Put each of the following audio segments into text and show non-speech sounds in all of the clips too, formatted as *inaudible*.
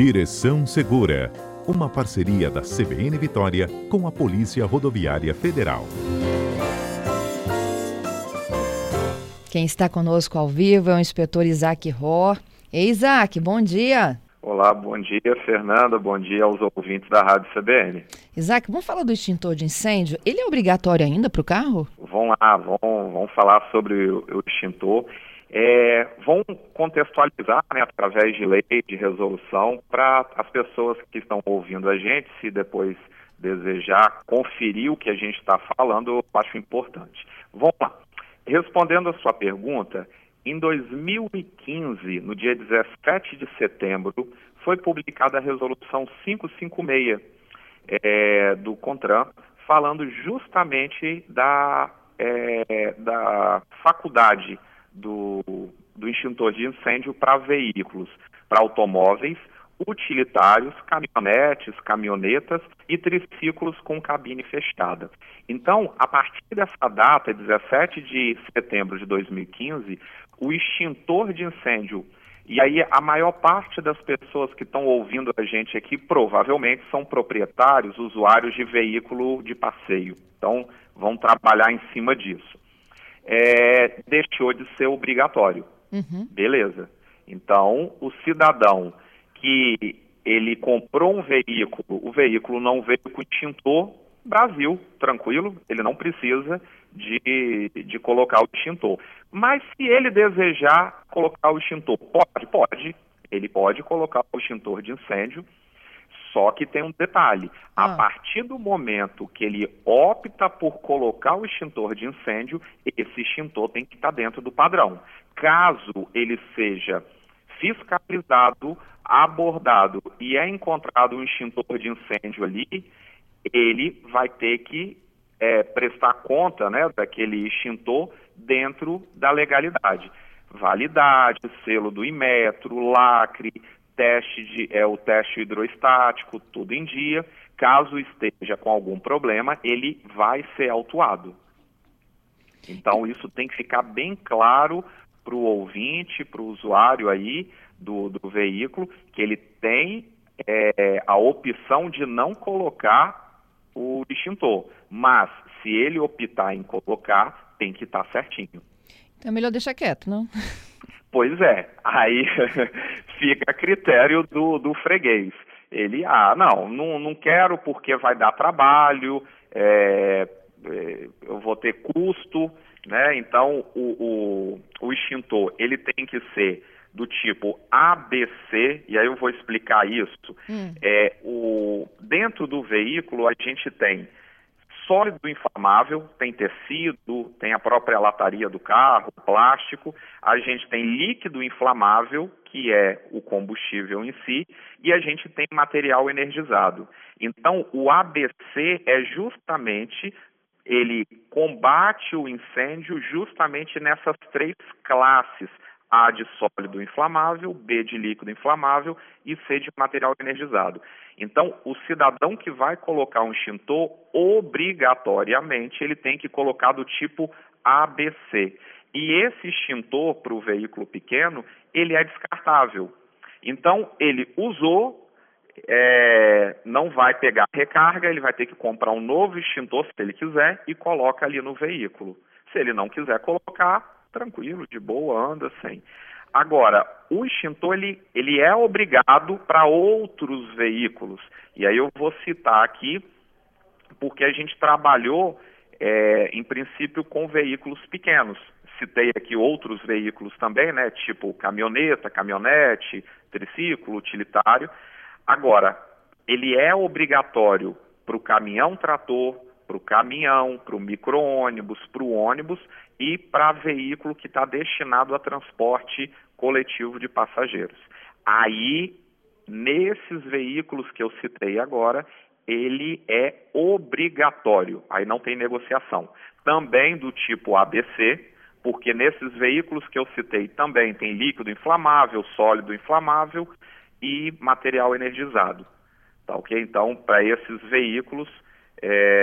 Direção Segura, uma parceria da CBN Vitória com a Polícia Rodoviária Federal. Quem está conosco ao vivo é o inspetor Isaac Ró. Ei, Isaac, bom dia. Olá, bom dia, Fernanda. Bom dia aos ouvintes da Rádio CBN. Isaac, vamos falar do extintor de incêndio. Ele é obrigatório ainda para o carro? Vamos lá, vamos, vamos falar sobre o, o extintor. É, vão contextualizar né, através de lei, de resolução, para as pessoas que estão ouvindo a gente, se depois desejar conferir o que a gente está falando, eu acho importante. Vamos lá. Respondendo a sua pergunta, em 2015, no dia 17 de setembro, foi publicada a resolução 556 é, do CONTRAN, falando justamente da, é, da faculdade do, do extintor de incêndio para veículos, para automóveis, utilitários, caminhonetes, caminhonetas e triciclos com cabine fechada. Então, a partir dessa data, 17 de setembro de 2015, o extintor de incêndio e aí a maior parte das pessoas que estão ouvindo a gente aqui provavelmente são proprietários, usuários de veículo de passeio. Então, vão trabalhar em cima disso é, deixou de ser obrigatório. Uhum. Beleza. Então, o cidadão que ele comprou um veículo, o veículo não veio com extintor, Brasil, tranquilo, ele não precisa de, de colocar o extintor. Mas se ele desejar colocar o extintor, pode? Pode. Ele pode colocar o extintor de incêndio só que tem um detalhe: ah. a partir do momento que ele opta por colocar o extintor de incêndio, esse extintor tem que estar dentro do padrão. Caso ele seja fiscalizado, abordado e é encontrado um extintor de incêndio ali, ele vai ter que é, prestar conta né, daquele extintor dentro da legalidade. Validade, selo do Imetro, lacre, teste de, é o teste hidroestático, tudo em dia. Caso esteja com algum problema, ele vai ser autuado. Então, isso tem que ficar bem claro para o ouvinte, para o usuário aí do, do veículo, que ele tem é, a opção de não colocar o extintor. Mas, se ele optar em colocar, tem que estar certinho. Então é melhor deixar quieto, não? *laughs* Pois é, aí *laughs* fica a critério do, do freguês. Ele, ah, não, não, não quero porque vai dar trabalho, é, é, eu vou ter custo, né? Então, o, o, o extintor, ele tem que ser do tipo ABC, e aí eu vou explicar isso. Hum. É, o, dentro do veículo, a gente tem sólido inflamável, tem tecido, tem a própria lataria do carro, plástico. A gente tem líquido inflamável, que é o combustível em si, e a gente tem material energizado. Então, o ABC é justamente ele combate o incêndio justamente nessas três classes a de sólido inflamável, B de líquido inflamável e C de material energizado. Então, o cidadão que vai colocar um extintor, obrigatoriamente, ele tem que colocar do tipo ABC. E esse extintor para o veículo pequeno, ele é descartável. Então, ele usou, é, não vai pegar recarga, ele vai ter que comprar um novo extintor, se ele quiser, e coloca ali no veículo. Se ele não quiser colocar, tranquilo, de boa, anda sem. Agora, o extintor ele, ele é obrigado para outros veículos. E aí eu vou citar aqui, porque a gente trabalhou, é, em princípio, com veículos pequenos. Citei aqui outros veículos também, né? Tipo caminhoneta, caminhonete, triciclo, utilitário. Agora, ele é obrigatório para o caminhão trator, para o caminhão, para o micro-ônibus, para o ônibus e para veículo que está destinado a transporte coletivo de passageiros. Aí, nesses veículos que eu citei agora, ele é obrigatório, aí não tem negociação. Também do tipo ABC, porque nesses veículos que eu citei também tem líquido inflamável, sólido inflamável e material energizado. Tá ok? Então, para esses veículos, é,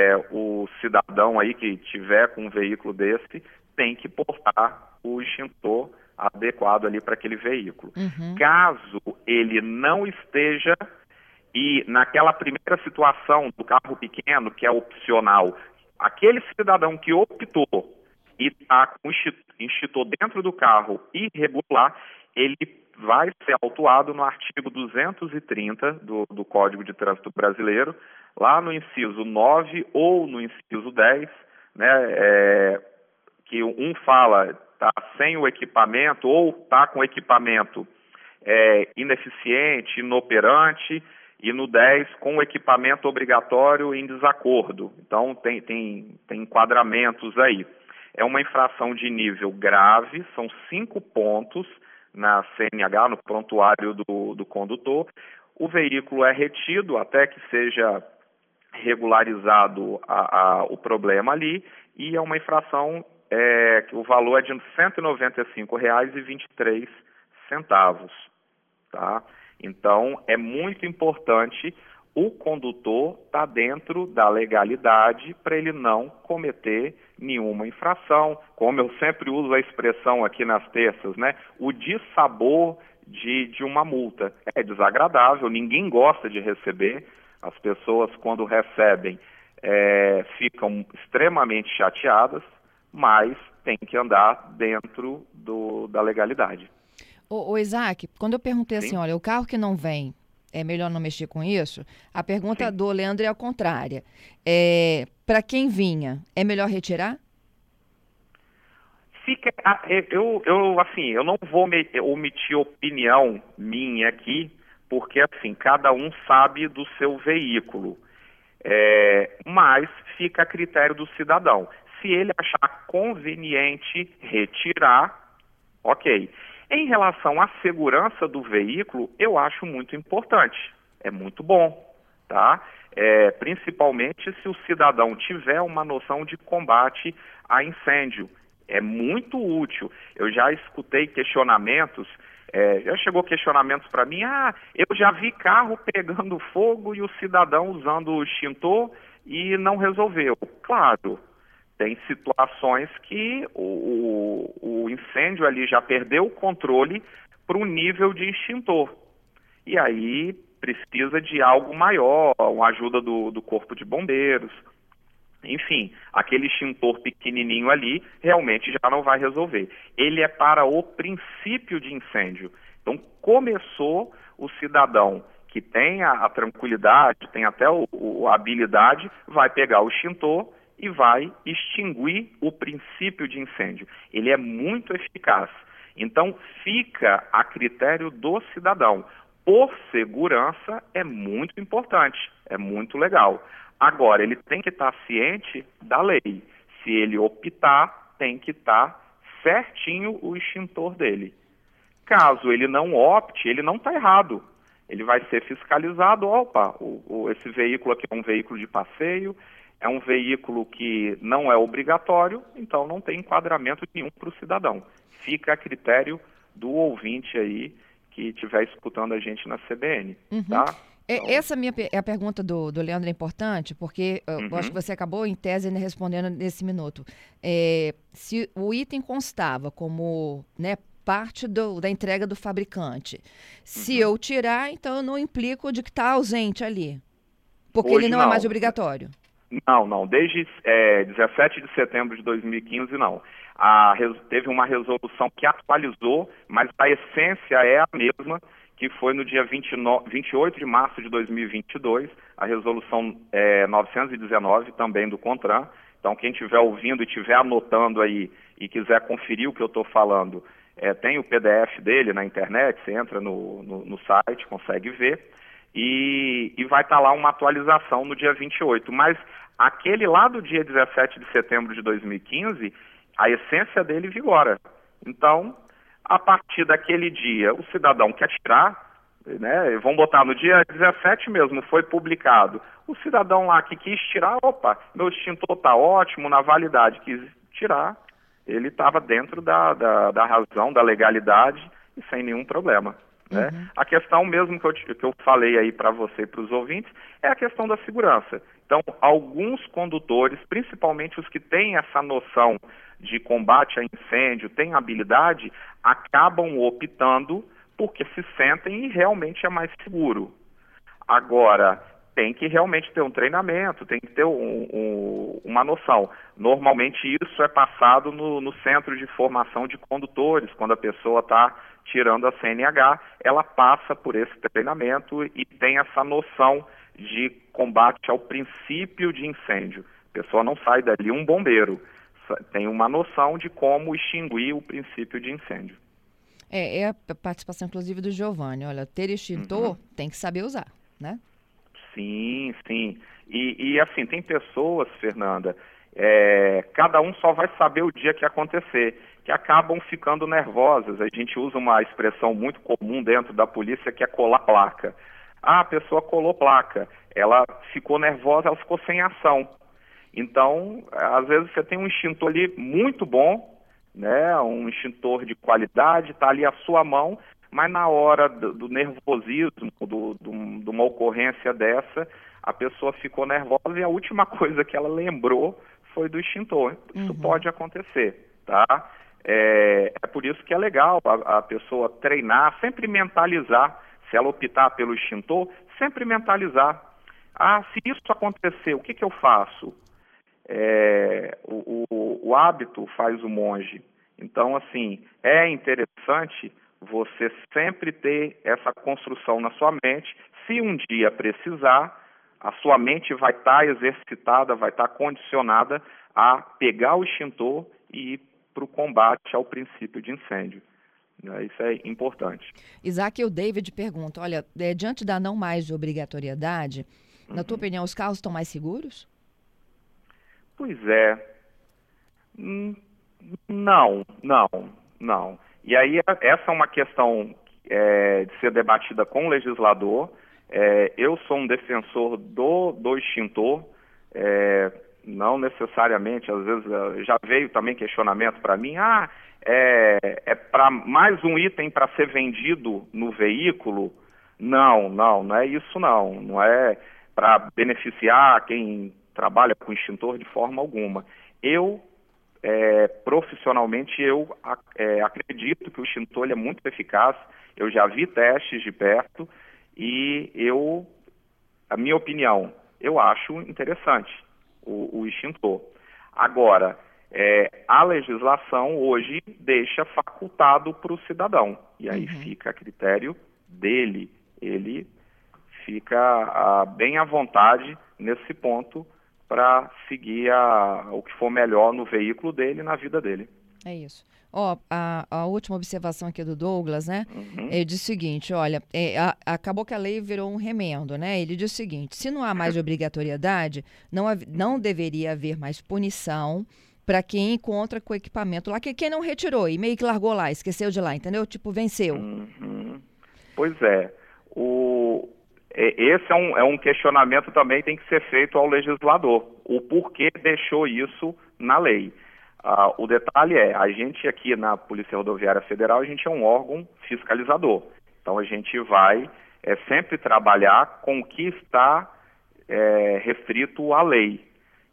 cidadão aí que tiver com um veículo desse tem que portar o extintor adequado ali para aquele veículo. Uhum. Caso ele não esteja e naquela primeira situação do carro pequeno, que é opcional, aquele cidadão que optou e está com o extintor dentro do carro irregular, ele vai ser autuado no artigo 230 do, do Código de Trânsito Brasileiro, lá no inciso 9 ou no inciso 10, né, é, que um fala tá sem o equipamento ou tá com equipamento é, ineficiente, inoperante, e no 10 com o equipamento obrigatório em desacordo. Então tem, tem, tem enquadramentos aí. É uma infração de nível grave, são cinco pontos na CNH, no prontuário do, do condutor. O veículo é retido até que seja regularizado a, a, o problema ali e é uma infração é, que o valor é de R$ 195,23. Tá? Então, é muito importante o condutor estar tá dentro da legalidade para ele não cometer nenhuma infração. Como eu sempre uso a expressão aqui nas terças, né? O dissabor de, de uma multa. É desagradável, ninguém gosta de receber. As pessoas, quando recebem, é, ficam extremamente chateadas, mas tem que andar dentro do, da legalidade. O, o Isaac, quando eu perguntei Sim. assim, olha, o carro que não vem, é melhor não mexer com isso? A pergunta Sim. do Leandro é a contrária. É, Para quem vinha, é melhor retirar? Fica, eu, eu, assim, eu não vou omitir opinião minha aqui, porque assim, cada um sabe do seu veículo. É, mas fica a critério do cidadão. Se ele achar conveniente retirar, ok. Em relação à segurança do veículo, eu acho muito importante. É muito bom, tá? É, principalmente se o cidadão tiver uma noção de combate a incêndio. É muito útil. Eu já escutei questionamentos, é, já chegou questionamentos para mim, ah, eu já vi carro pegando fogo e o cidadão usando o extintor e não resolveu. Claro, tem situações que o, o, incêndio ali já perdeu o controle para um nível de extintor. E aí precisa de algo maior, uma ajuda do, do corpo de bombeiros. Enfim, aquele extintor pequenininho ali realmente já não vai resolver. Ele é para o princípio de incêndio. Então, começou o cidadão que tem a, a tranquilidade, tem até o, o, a habilidade, vai pegar o extintor e vai extinguir o princípio de incêndio. Ele é muito eficaz. Então, fica a critério do cidadão. Por segurança, é muito importante, é muito legal. Agora, ele tem que estar ciente da lei. Se ele optar, tem que estar certinho o extintor dele. Caso ele não opte, ele não está errado. Ele vai ser fiscalizado. Opa, o, o, esse veículo aqui é um veículo de passeio, é um veículo que não é obrigatório, então não tem enquadramento nenhum para o cidadão. Fica a critério do ouvinte aí que estiver escutando a gente na CBN, uhum. tá? Então... Essa minha é a pergunta do, do Leandro é importante, porque uhum. eu acho que você acabou, em tese, respondendo nesse minuto. É, se o item constava como né, parte do, da entrega do fabricante, se uhum. eu tirar, então eu não implico de que está ausente ali, porque Hoje ele não, não, é mais obrigatório. Não, não. Desde é, 17 de setembro de 2015, não. A, teve uma resolução que atualizou, mas a essência é a mesma, que foi no dia 29, 28 de março de 2022, a resolução é, 919, também do CONTRAN. Então, quem estiver ouvindo e estiver anotando aí e quiser conferir o que eu estou falando, é, tem o PDF dele na internet, você entra no, no, no site, consegue ver e, e vai estar tá lá uma atualização no dia 28. Mas aquele lá do dia 17 de setembro de 2015, a essência dele vigora. Então, a partir daquele dia, o cidadão quer tirar, né, vamos botar no dia 17 mesmo, foi publicado. O cidadão lá que quis tirar, opa, meu extintor está ótimo, na validade, quis tirar, ele estava dentro da, da, da razão, da legalidade e sem nenhum problema. Né? Uhum. A questão mesmo que eu, que eu falei aí para você e para os ouvintes é a questão da segurança. Então, alguns condutores, principalmente os que têm essa noção de combate a incêndio, têm habilidade, acabam optando porque se sentem e realmente é mais seguro. Agora, tem que realmente ter um treinamento, tem que ter um, um, uma noção. Normalmente isso é passado no, no, centro de formação de condutores, quando a pessoa está tirando a CNH, ela passa por esse treinamento e tem essa noção de combate ao princípio de incêndio. A pessoa não sai dali um bombeiro, tem uma noção de como extinguir o princípio de incêndio. É, é a participação, inclusive, do Giovanni. Olha, ter extintor uhum. tem que saber usar, né? Sim, sim. E, e assim, tem pessoas, Fernanda, é, cada um só vai saber o dia que acontecer, que acabam ficando nervosas. A gente usa uma expressão muito comum dentro da polícia que é colar placa. Ah, a pessoa colou placa, ela ficou nervosa, ela ficou sem ação. Então, às vezes você tem um extintor ali muito bom, né, um extintor de qualidade, está ali à sua mão, mas na hora do, do nervosismo, do, do, de uma ocorrência dessa, a pessoa ficou nervosa e a última *laughs* coisa que ela lembrou foi do extintor. Isso uhum. pode acontecer, tá? É, é, por isso que é legal a, a, pessoa treinar, sempre mentalizar. Se ela optar pelo extintor, sempre mentalizar. Ah, se isso acontecer, o que, que eu faço? É, o, o, o hábito faz o monge. Então, assim, é interessante você sempre ter essa construção na sua mente. Se um dia precisar, a sua mente vai estar tá exercitada, vai estar tá condicionada a pegar o extintor e ir para o combate ao princípio de incêndio. Né? Isso é importante. Isaac, o David pergunta: olha, é, diante da não mais obrigatoriedade, uhum. na tua uhum. opinião, os carros estão mais seguros? Pois é. Hum, não, não, não. E aí essa é uma questão é, de ser debatida com o legislador. É, eu sou um defensor do, do extintor, é, não necessariamente, às vezes é, já veio também questionamento para mim, ah, é, é para mais um item para ser vendido no veículo? Não, não, não é isso não. Não é para beneficiar quem trabalha com extintor de forma alguma. Eu é, profissionalmente, eu é, acredito que o extintor é muito eficaz. Eu já vi testes de perto e eu, a minha opinião, eu acho interessante o, o extintor. Agora, é, a legislação hoje deixa facultado para o cidadão e aí uhum. fica a critério dele. Ele fica a, ah, bem à vontade nesse ponto para seguir a, o que for melhor no veículo dele e na vida dele. É isso. Ó, oh, a, a, última observação aqui do Douglas, né? Uhum. Ele diz o seguinte: olha, é, a, acabou que a lei virou um remendo, né? Ele diz o seguinte: se não há mais *laughs* obrigatoriedade, não, não deveria haver mais punição para quem encontra com o equipamento lá, que quem não retirou e meio que largou lá, esqueceu de lá, entendeu? Tipo, venceu. Uhum. Pois é. O, esse é um, é um questionamento também que tem que ser feito ao legislador. O porquê deixou isso na lei. Ah, o detalhe é, a gente aqui na Polícia Rodoviária Federal, a gente é um órgão fiscalizador. Então a gente vai é, sempre trabalhar com o que está é, restrito à lei.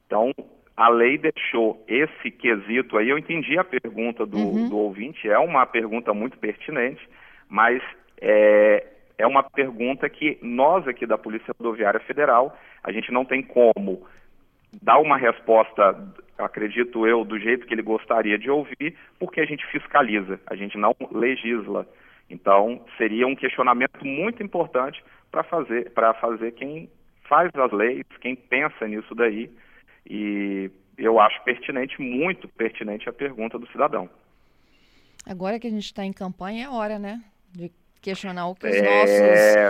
Então, a lei deixou esse quesito aí, eu entendi a pergunta do, uhum. do ouvinte, é uma pergunta muito pertinente, mas é, é uma pergunta que nós aqui da Polícia Rodoviária Federal, a gente não tem como dar uma resposta, acredito eu, do jeito que ele gostaria de ouvir, porque a gente fiscaliza, a gente não legisla. Então, seria um questionamento muito importante para fazer, para fazer quem faz as leis, quem pensa nisso daí. E eu acho pertinente, muito pertinente a pergunta do cidadão. Agora que a gente está em campanha, é hora, né? De questionar o que os é,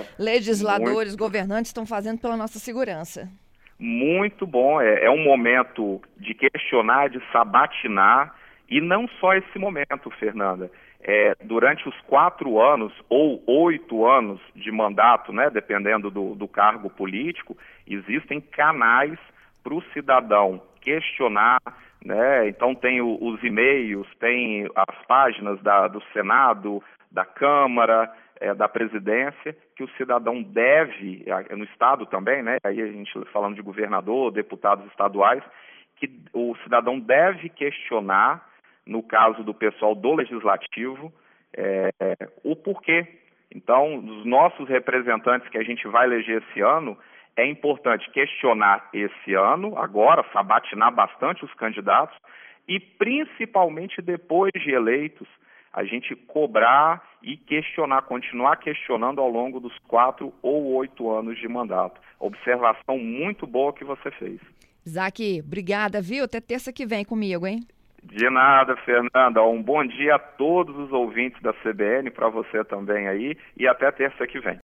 nossos legisladores, muito, governantes estão fazendo pela nossa segurança. Muito bom, é, é um momento de questionar, de sabatinar, e não só esse momento, Fernanda. É, durante os quatro anos ou oito anos de mandato, né, dependendo do, do cargo político, existem canais para o cidadão questionar, né? Então tem o, os e-mails, tem as páginas da, do Senado, da Câmara, é, da presidência, que o cidadão deve, no Estado também, né, aí a gente falando de governador, deputados estaduais, que o cidadão deve questionar, no caso do pessoal do legislativo, é, o porquê. Então, os nossos representantes que a gente vai eleger esse ano, é importante questionar esse ano, agora, sabatinar bastante os candidatos, e principalmente depois de eleitos, a gente cobrar e questionar, continuar questionando ao longo dos quatro ou oito anos de mandato. Observação muito boa que você fez. Isaac, obrigada, viu? Até terça que vem comigo, hein? De nada, Fernanda. Um bom dia a todos os ouvintes da CBN, para você também aí, e até terça que vem.